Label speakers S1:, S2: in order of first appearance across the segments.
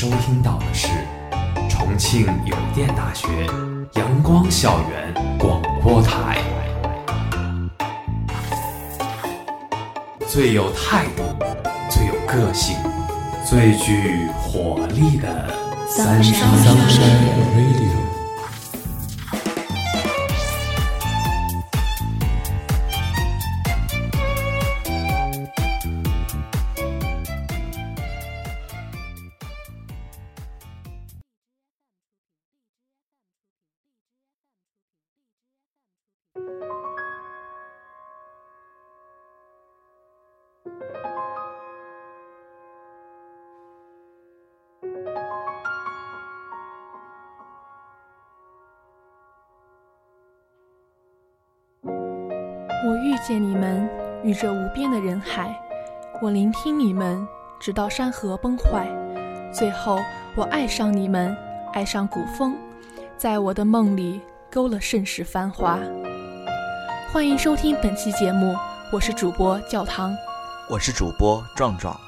S1: 收听到的是重庆邮电大学阳光校园广播台，最有态度、最有个性、最具活力的三山 Radio。
S2: 与这无边的人海；我聆听你们，直到山河崩坏。最后，我爱上你们，爱上古风，在我的梦里勾勒盛世繁华。欢迎收听本期节目，我是主播教堂，
S3: 我是主播壮壮。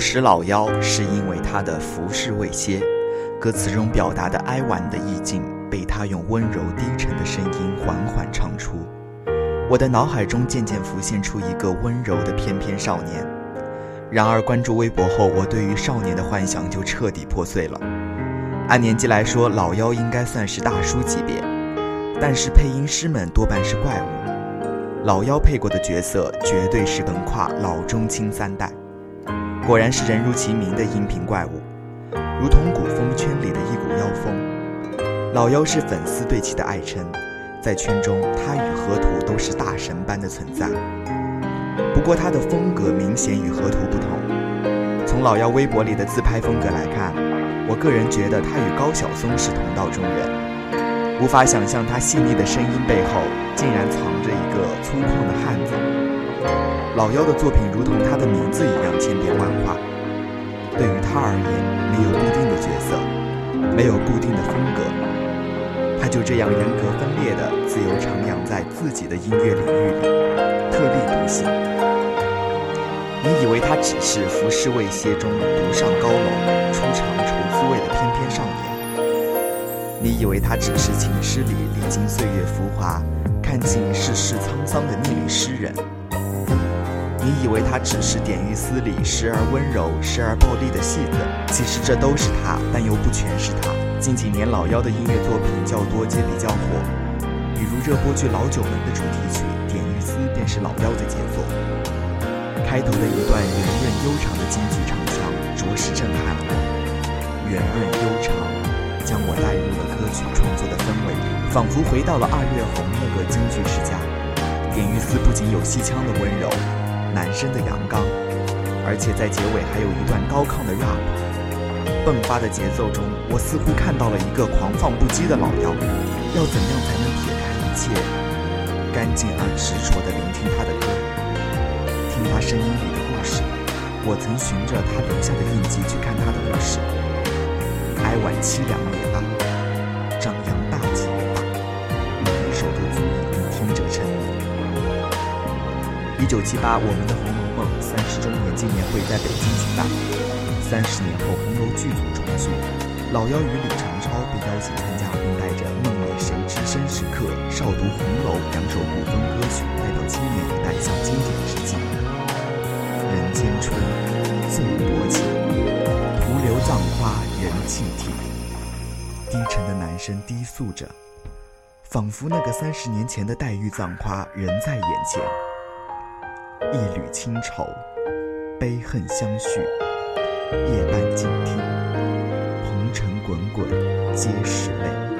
S3: 初识老妖，是因为他的浮世未歇，歌词中表达的哀婉的意境，被他用温柔低沉的声音缓缓唱出。我的脑海中渐渐浮现出一个温柔的翩翩少年。然而关注微博后，我对于少年的幻想就彻底破碎了。按年纪来说，老妖应该算是大叔级别，但是配音师们多半是怪物。老妖配过的角色，绝对是能跨老中青三代。果然是人如其名的音频怪物，如同古风圈里的一股妖风。老妖是粉丝对其的爱称，在圈中他与河图都是大神般的存在。不过他的风格明显与河图不同。从老妖微博里的自拍风格来看，我个人觉得他与高晓松是同道中人。无法想象他细腻的声音背后竟然藏着一个粗犷的汉子。老妖的作品如同他的名字一样千变万化，对于他而言，没有固定的角色，没有固定的风格，他就这样人格分裂的自由徜徉在自己的音乐领域里，特立独行。你以为他只是浮世未歇中独上高楼、初尝愁滋味的翩翩少年？你以为他只是情诗里历经岁月浮华、看尽世事沧桑的逆旅诗人？以为他只是典狱司里时而温柔、时而暴力的戏子？其实这都是他，但又不全是他。近几年老妖的音乐作品较多，皆比较火，比如热播剧《老九门》的主题曲《典狱司》便是老妖的杰作。开头的一段圆润悠长的京剧唱腔，着实震撼了我。圆润悠长，将我带入了歌曲创作的氛围，仿佛回到了二月红那个京剧世家。典狱司不仅有戏腔的温柔。男生的阳刚，而且在结尾还有一段高亢的 rap，迸发的节奏中，我似乎看到了一个狂放不羁的老妖。要怎样才能撇开一切，干净而执着地聆听他的歌，听他声音里的故事？我曾循着他留下的印记去看他的故事，哀婉凄凉九七八，我们的《红楼梦》三十周年纪念会在北京举办。三十年后，红楼剧组重聚，老妖与李长超被邀请参加，并带着“梦里谁知身时刻，少读红楼”两首古风歌曲，带到青年一代向经典致敬。人间春，最多情，徒留葬花人泣涕。低沉的男声低诉着，仿佛那个三十年前的黛玉葬花仍在眼前。一缕清愁，悲恨相续，夜半静听，红尘滚滚，皆是泪。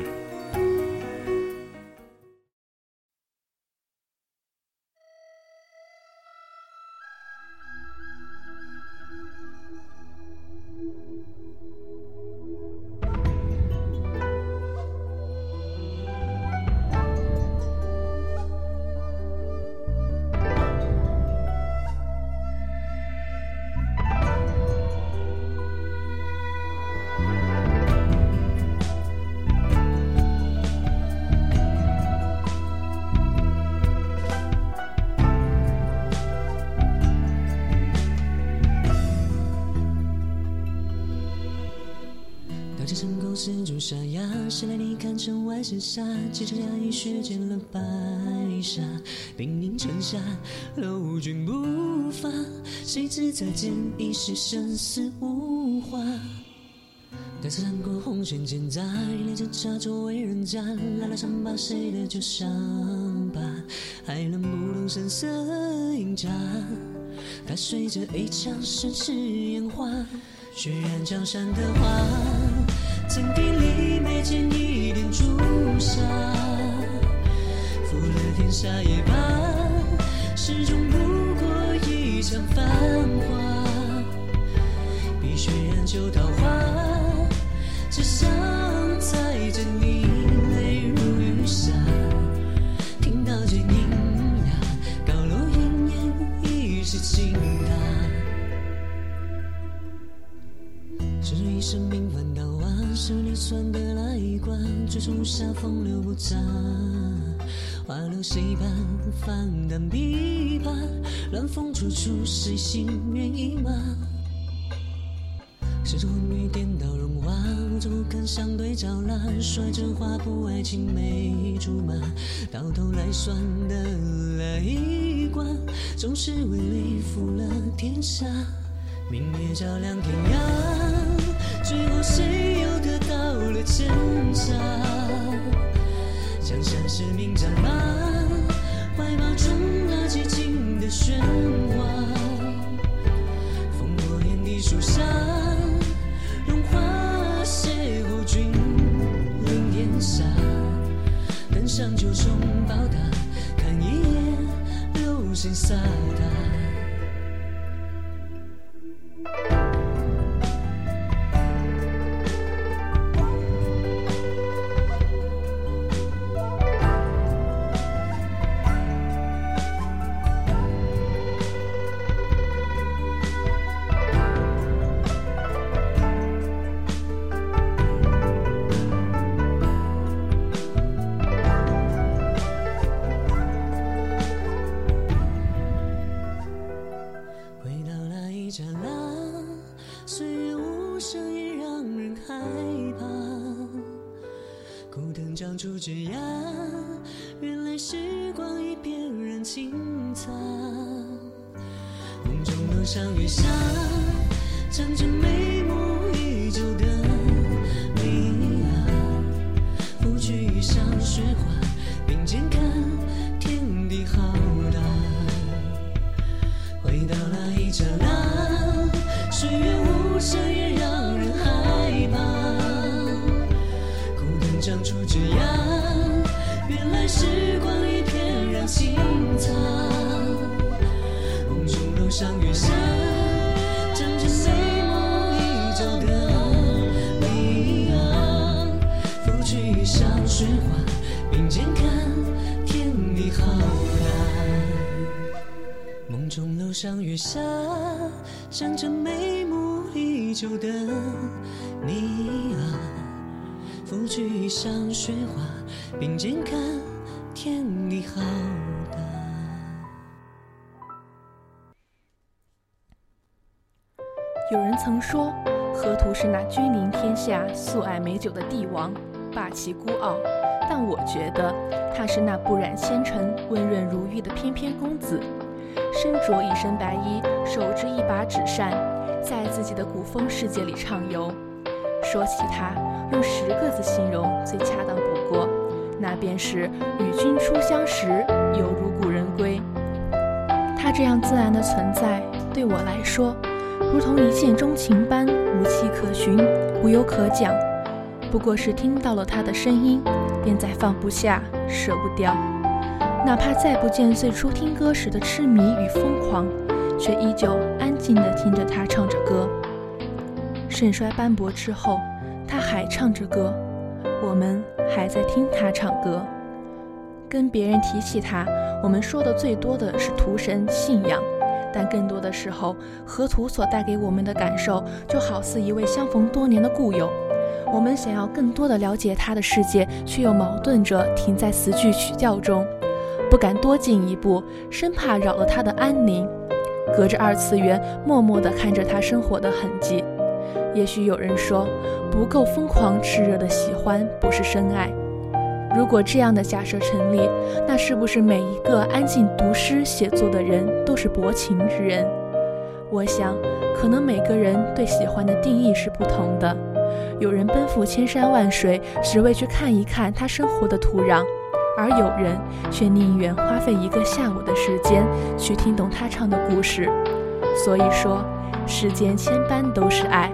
S4: 兵临城下，lov 君不发。谁知再见已是生死无话。待此战过红线千载，连着茶桌为人家，拉拉伤疤谁的旧伤疤，还能不动声色饮茶。它随着一场盛世烟花，血染江山的花。曾地里没见一点朱砂，下也罢，始终不过一场繁华。碧血染旧桃花，只想载着你泪如雨下。听到剑音呀，高楼奄奄已是倾塌。是一生平凡到。是你算的那一关，最终下风流不假，花落谁伴？泛淡琵琶，乱风处处，谁心猿意吗？是这昏雨颠倒融化，无处不肯相对照蜡，说着话不爱青梅竹马，到头来算得了一卦，总是为利负了天下，明月照亮天涯，最后谁又？挣扎，江山是名战马，怀抱中那寂静的喧哗。烽火连地树下，荣华邂逅君临天下。登上九重宝塔，看一眼流星洒达。上上月下，仗着眉目依旧的你啊，拂去衣上雪花，并肩看天地浩瀚。
S2: 梦中
S4: 楼上月下，仗着眉目依旧的你啊，拂去衣上雪花，并肩看天地浩瀚。
S2: 曾说，河图是那君临天下、素爱美酒的帝王，霸气孤傲；但我觉得，他是那不染纤尘、温润如玉的翩翩公子。身着一身白衣，手执一把纸扇，在自己的古风世界里畅游。说起他，用十个字形容最恰当不过，那便是“与君初相识，犹如故人归”。他这样自然的存在，对我来说，如同一见钟情般无迹可寻、无有可讲。不过是听到了他的声音，便再放不下、舍不掉。哪怕再不见最初听歌时的痴迷与疯狂，却依旧安静地听着他唱着歌。盛衰斑驳之后，他还唱着歌，我们还在听他唱歌。跟别人提起他，我们说的最多的是图神信仰，但更多的时候，河图所带给我们的感受，就好似一位相逢多年的故友。我们想要更多的了解他的世界，却又矛盾着停在词句曲调中，不敢多进一步，生怕扰了他的安宁。隔着二次元，默默地看着他生活的痕迹。也许有人说，不够疯狂炽热的喜欢不是深爱。如果这样的假设成立，那是不是每一个安静读诗写作的人都是薄情之人？我想，可能每个人对喜欢的定义是不同的。有人奔赴千山万水，只为去看一看他生活的土壤，而有人却宁愿花费一个下午的时间去听懂他唱的故事。所以说，世间千般都是爱，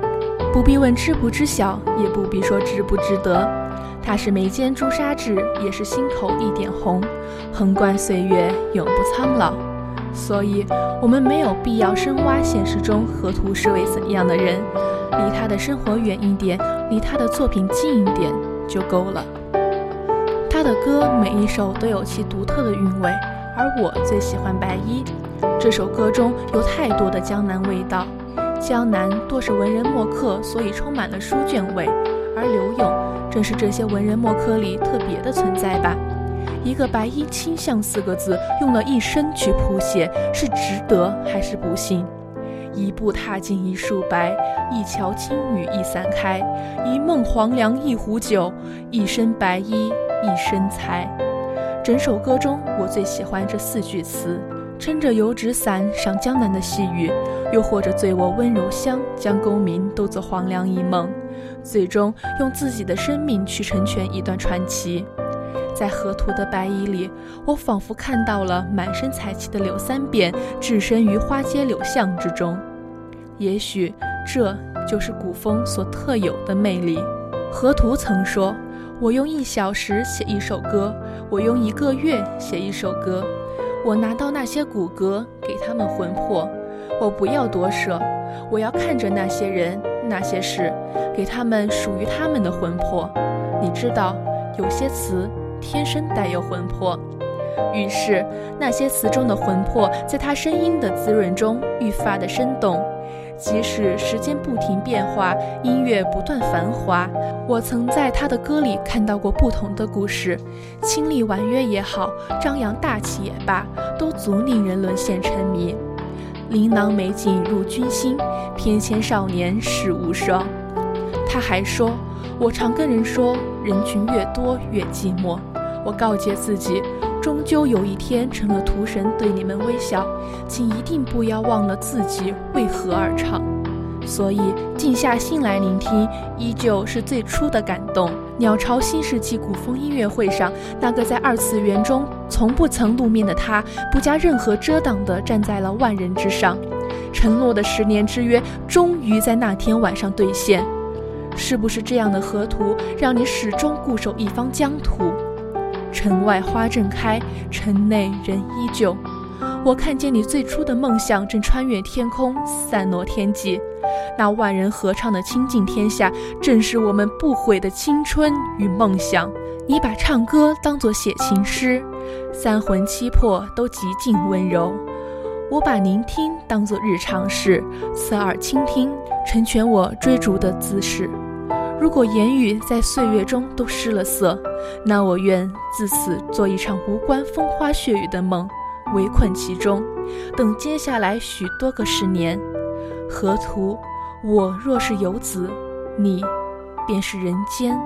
S2: 不必问知不知晓，也不必说值不值得。他是眉间朱砂痣，也是心口一点红，横贯岁月，永不苍老。所以，我们没有必要深挖现实中河图是位怎样的人。离他的生活远一点，离他的作品近一点就够了。他的歌每一首都有其独特的韵味，而我最喜欢《白衣》这首歌中有太多的江南味道。江南多是文人墨客，所以充满了书卷味，而柳永正是这些文人墨客里特别的存在吧。一个“白衣卿相”四个字，用了一生去谱写，是值得还是不幸？一步踏进一树白，一桥青雨一伞开，一梦黄粱一壶酒，一身白衣一身才。整首歌中，我最喜欢这四句词：撑着油纸伞赏江南的细雨，又或者醉卧温柔乡，将功名都做黄粱一梦，最终用自己的生命去成全一段传奇。在河图的白衣里，我仿佛看到了满身才气的柳三变置身于花街柳巷之中。也许这就是古风所特有的魅力。河图曾说：“我用一小时写一首歌，我用一个月写一首歌。我拿到那些骨骼，给他们魂魄。我不要夺舍，我要看着那些人、那些事，给他们属于他们的魂魄。你知道，有些词。”天生带有魂魄，于是那些词中的魂魄，在他声音的滋润中愈发的生动。即使时间不停变化，音乐不断繁华，我曾在他的歌里看到过不同的故事，清丽婉约也好，张扬大气也罢，都足令人沦陷沉迷。琳琅美景入君心，翩跹少年世无双。他还说。我常跟人说，人群越多越寂寞。我告诫自己，终究有一天成了屠神，对你们微笑，请一定不要忘了自己为何而唱。所以，静下心来聆听，依旧是最初的感动。鸟巢新世纪古风音乐会上，那个在二次元中从不曾露面的他，不加任何遮挡地站在了万人之上。承诺的十年之约，终于在那天晚上兑现。是不是这样的河图，让你始终固守一方疆土？城外花正开，城内人依旧。我看见你最初的梦想正穿越天空，散落天际。那万人合唱的倾尽天下，正是我们不悔的青春与梦想。你把唱歌当作写情诗，三魂七魄都极尽温柔。我把聆听当作日常事，侧耳倾听，成全我追逐的姿势。如果言语在岁月中都失了色，那我愿自此做一场无关风花雪月的梦，围困其中，等接下来许多个十年。河图，我若是游子，你便是人间。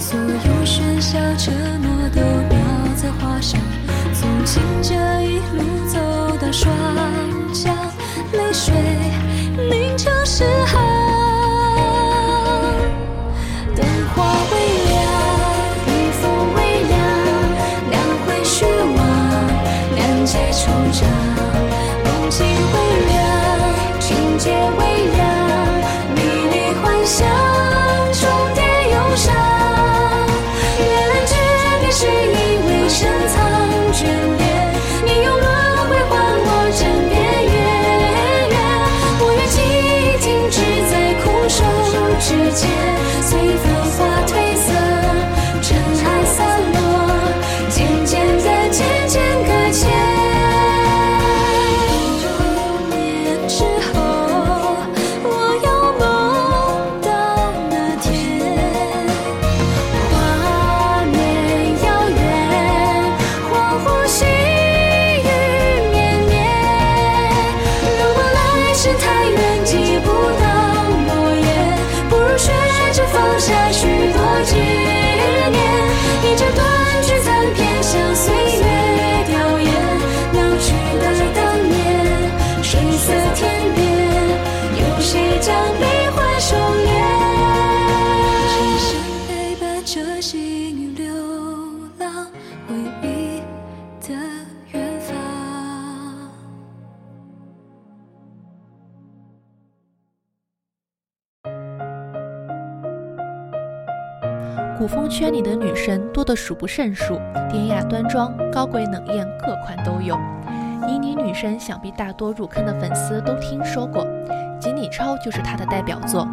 S5: 所有喧嚣沉默都描在画上，从今这一路走到双江，泪水凝成诗行。的
S2: 数不胜数，典雅端庄、高贵冷艳，各款都有。倪妮女神想必大多入坑的粉丝都听说过，锦鲤超就是她的代表作。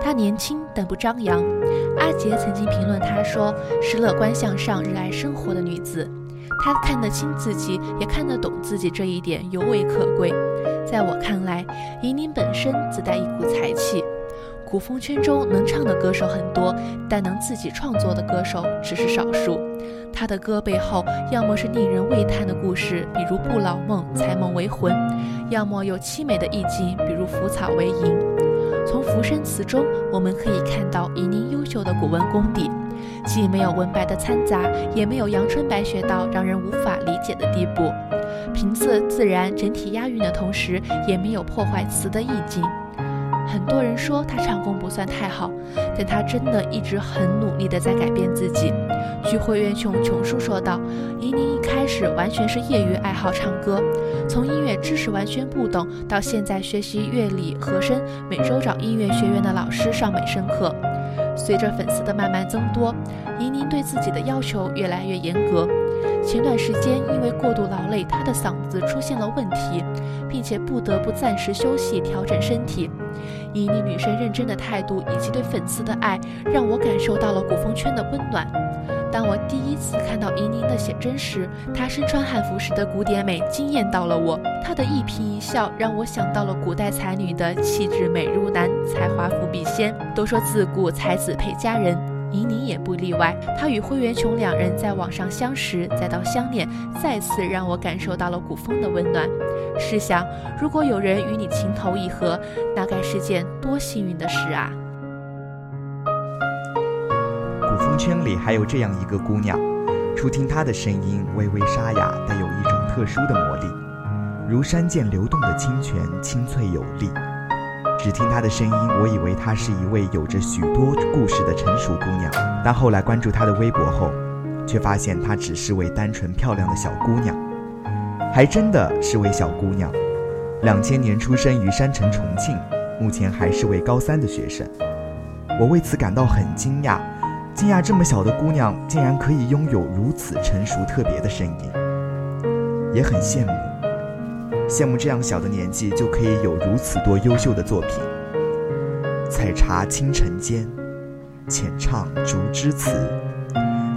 S2: 她年轻但不张扬，阿杰曾经评论她说是乐观向上、热爱生活的女子。她看得清自己，也看得懂自己，这一点尤为可贵。在我看来，倪妮本身自带一股才气。古风圈中能唱的歌手很多，但能自己创作的歌手只是少数。他的歌背后，要么是令人喟叹的故事，比如《不老梦》《才梦为魂》，要么有凄美的意境，比如《腐草为萤》。从《浮生词》中，我们可以看到倪宁优秀的古文功底，既没有文白的掺杂，也没有阳春白雪到让人无法理解的地步。平仄自然，整体押韵的同时，也没有破坏词的意境。很多人说他唱功不算太好，但他真的一直很努力的在改变自己。据会员琼琼叔说道，倪妮一开始完全是业余爱好唱歌，从音乐知识完全不懂，到现在学习乐理和声，每周找音乐学院的老师上美声课。随着粉丝的慢慢增多，倪妮对自己的要求越来越严格。前段时间因为过度劳累，她的嗓子出现了问题，并且不得不暂时休息调整身体。倪妮女神认真的态度以及对粉丝的爱，让我感受到了古风圈的温暖。当我第一次看到倪妮的写真时，她身穿汉服时的古典美惊艳到了我。她的一颦一笑让我想到了古代才女的气质美如兰，才华富比仙。都说自古才子配佳人，倪妮也不例外。她与灰原琼两人在网上相识，再到相恋，再次让我感受到了古风的温暖。试想，如果有人与你情投意合，那该是件多幸运的事啊！
S3: 古风圈里还有这样一个姑娘，初听她的声音微微沙哑，带有一种特殊的魔力，如山涧流动的清泉，清脆有力。只听她的声音，我以为她是一位有着许多故事的成熟姑娘，但后来关注她的微博后，却发现她只是位单纯漂亮的小姑娘，还真的是位小姑娘。两千年出生于山城重庆，目前还是位高三的学生。我为此感到很惊讶。惊讶这么小的姑娘竟然可以拥有如此成熟特别的声音，也很羡慕，羡慕这样小的年纪就可以有如此多优秀的作品。采茶清晨间，浅唱竹枝词，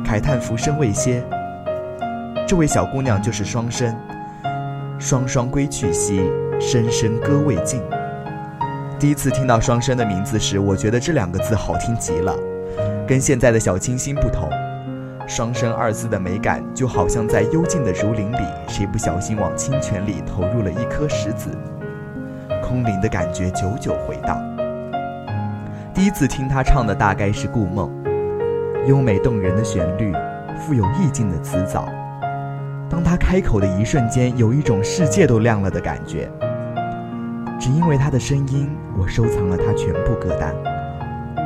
S3: 慨叹浮生未歇。这位小姑娘就是双生，双双归去兮，声声歌未尽。第一次听到双生的名字时，我觉得这两个字好听极了。跟现在的小清新不同，“双生”二字的美感就好像在幽静的竹林里，谁不小心往清泉里投入了一颗石子，空灵的感觉久久回荡。第一次听他唱的大概是《故梦》，优美动人的旋律，富有意境的词藻。当他开口的一瞬间，有一种世界都亮了的感觉。只因为他的声音，我收藏了他全部歌单。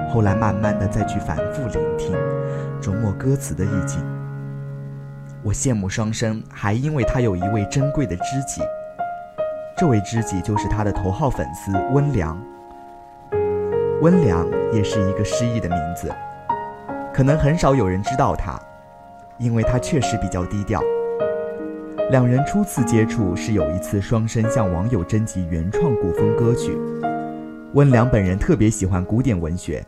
S3: 后来慢慢的再去反复聆听，琢磨歌词的意境。我羡慕双生，还因为他有一位珍贵的知己。这位知己就是他的头号粉丝温良。温良也是一个诗意的名字，可能很少有人知道他，因为他确实比较低调。两人初次接触是有一次双生向网友征集原创古风歌曲，温良本人特别喜欢古典文学。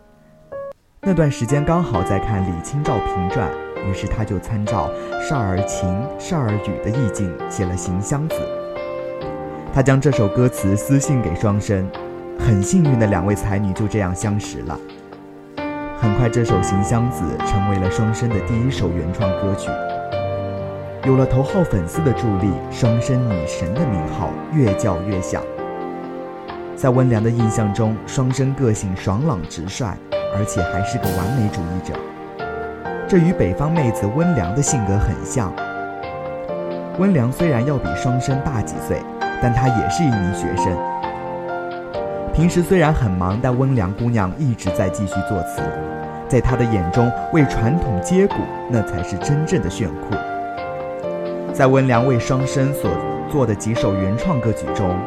S3: 那段时间刚好在看李清照评传，于是他就参照《少儿情》《少儿语》的意境写了《行香子》。他将这首歌词私信给双生，很幸运的两位才女就这样相识了。很快，这首《行香子》成为了双生的第一首原创歌曲。有了头号粉丝的助力，双生女神的名号越叫越响。在温良的印象中，双生个性爽朗直率。而且还是个完美主义者，这与北方妹子温良的性格很像。温良虽然要比双生大几岁，但她也是一名学生。平时虽然很忙，但温良姑娘一直在继续作词。在她的眼中，为传统接骨，那才是真正的炫酷。在温良为双生所做的几首原创歌曲中，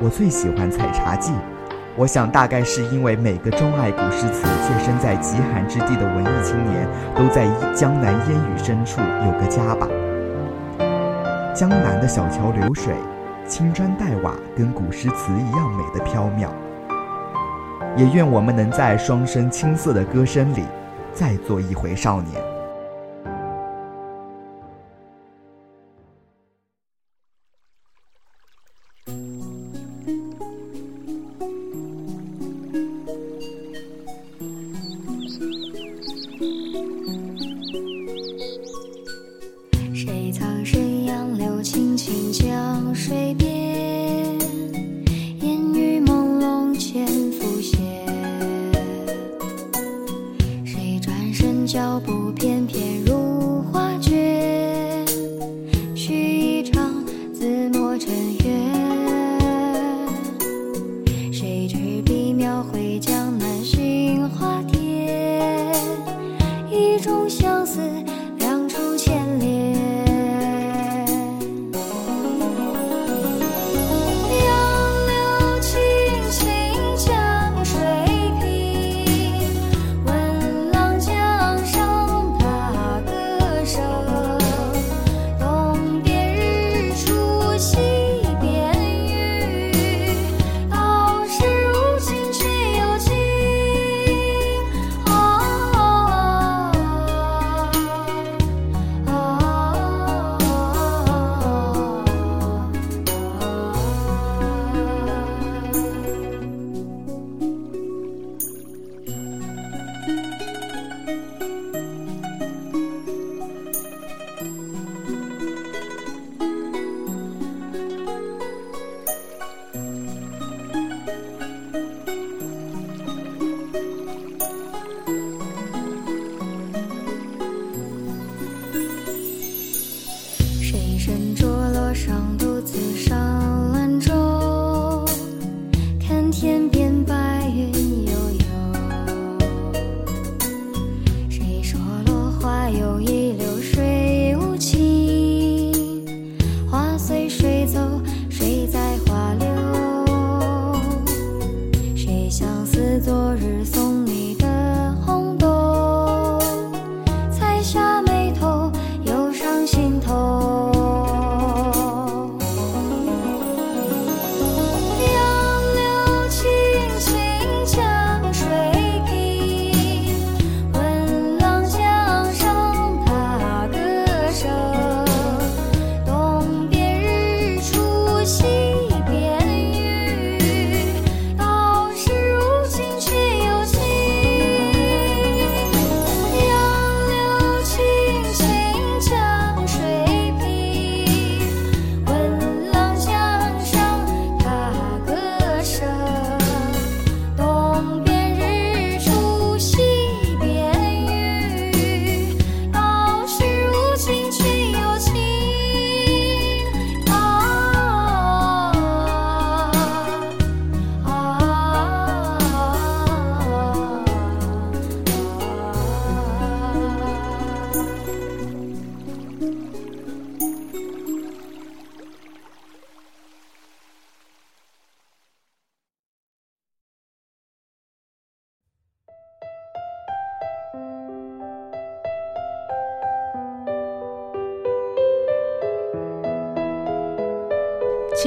S3: 我最喜欢《采茶记》。我想，大概是因为每个钟爱古诗词却身在极寒之地的文艺青年，都在江南烟雨深处有个家吧。江南的小桥流水，青砖黛瓦，跟古诗词一样美的飘渺。也愿我们能在双生青涩的歌声里，再做一回少年。
S5: 脚步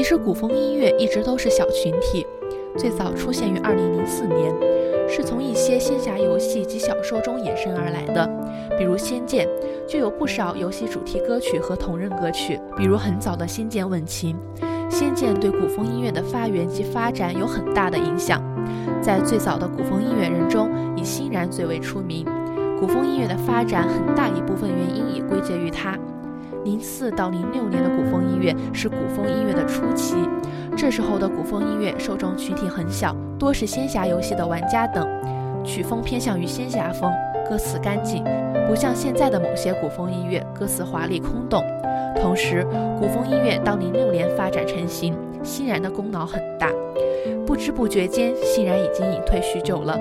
S2: 实古风音乐一直都是小群体，最早出现于2004年，是从一些仙侠游戏及小说中衍生而来的。比如《仙剑》就有不少游戏主题歌曲和同人歌曲，比如很早的《仙剑问情》。《仙剑》对古风音乐的发源及发展有很大的影响。在最早的古风音乐人中，以欣然最为出名。古风音乐的发展很大一部分原因也归结于他。零四到零六年的古风音乐是古风音乐的初期，这时候的古风音乐受众群体很小，多是仙侠游戏的玩家等，曲风偏向于仙侠风，歌词干净，不像现在的某些古风音乐歌词华丽空洞。同时，古风音乐到零六年发展成型，欣然的功劳很大。不知不觉间，欣然已经隐退许久了。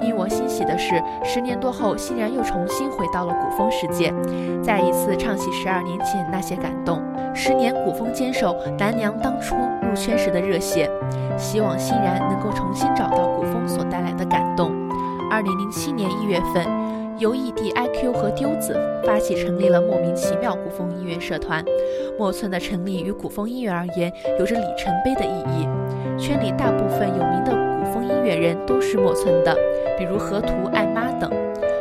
S2: 令我欣喜的是，十年多后，欣然又重新回到了古风世界，再一次唱起十二年前那些感动。十年古风坚守，南娘当初入圈时的热血，希望欣然能够重新找到古风所带来的感动。二零零七年一月份，由 ED IQ 和丢子发起成立了莫名其妙古风音乐社团。莫村的成立与古风音乐而言，有着里程碑的意义。圈里大部分有名的古风音乐人都是莫村的，比如河图、爱妈等。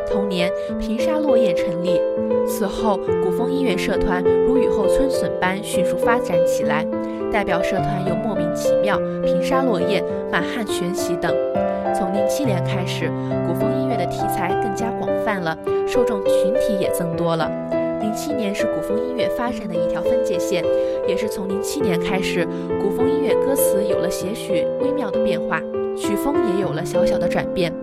S2: 同年，平沙落雁成立。此后，古风音乐社团如雨后春笋般迅速发展起来。代表社团有莫名其妙、平沙落雁、满汉全席等。从零七年开始，古风音乐的题材更加广泛了，受众群体也增多了。零七年是古风音乐发展的一条分界线，也是从零七年开始，古风音乐歌词有了些许微妙的变化，曲风也有了小小的转变。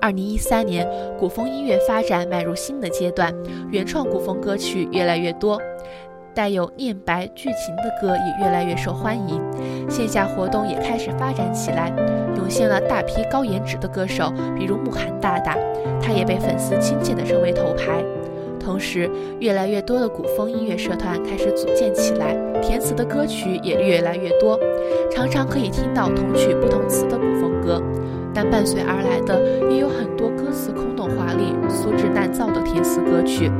S2: 二零一三年，古风音乐发展迈入新的阶段，原创古风歌曲越来越多，带有念白剧情的歌也越来越受欢迎，线下活动也开始发展起来，涌现了大批高颜值的歌手，比如慕寒大大，他也被粉丝亲切地称为头牌。同时，越来越多的古风音乐社团开始组建起来，填词的歌曲也越来越多，常常可以听到同曲不同词的古风歌。但伴随而来的也有很多歌词空洞华丽、粗制滥造的填词歌曲。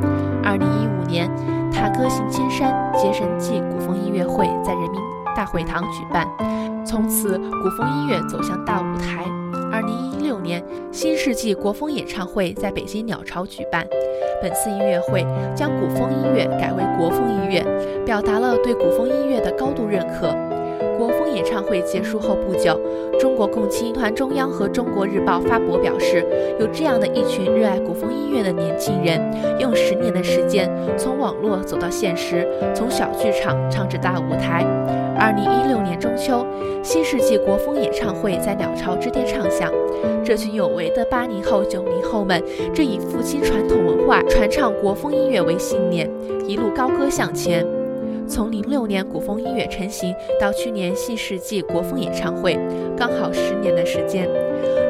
S2: 二零一五年，踏歌行千山结神记古风音乐会在人民大会堂举办，从此古风音乐走向大舞台。二零一六年，新世纪国风演唱会在北京鸟巢举办。本次音乐会将古风音乐改为国风音乐，表达了对古风音乐的高度认可。国风演唱会结束后不久，中国共青团中央和中国日报发博表示，有这样的一群热爱古风音乐的年轻人，用十年的时间从网络走到现实，从小剧场唱至大舞台。二零一六年中秋，新世纪国风演唱会在鸟巢之巅唱响，这群有为的八零后、九零后们正以复兴传统文化、传唱国风音乐为信念，一路高歌向前。从零六年古风音乐成型到去年新世纪国风演唱会，刚好十年的时间。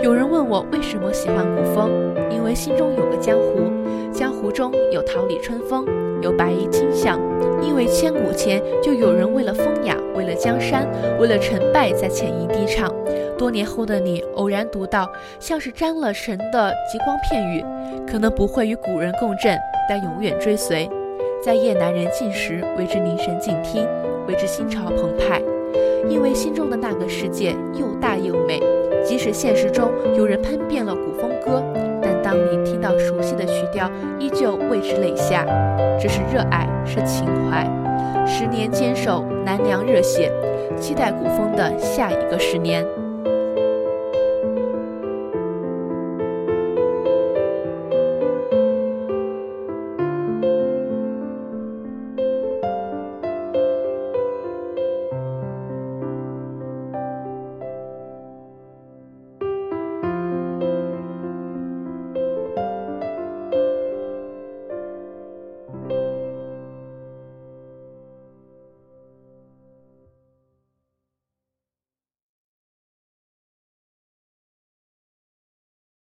S2: 有人问我为什么喜欢古风，因为心中有个江湖，江湖中有桃李春风，有白衣卿相。因为千古前就有人为了风雅，为了江山，为了成败，在浅吟低唱。多年后的你偶然读到，像是沾了神的极光片语，可能不会与古人共振，但永远追随。在夜阑人静时，为之凝神静听，为之心潮澎湃，因为心中的那个世界又大又美。即使现实中有人喷遍了古风歌，但当你听到熟悉的曲调，依旧为之泪下。这是热爱，是情怀。十年坚守，难凉热血，期待古风的下一个十年。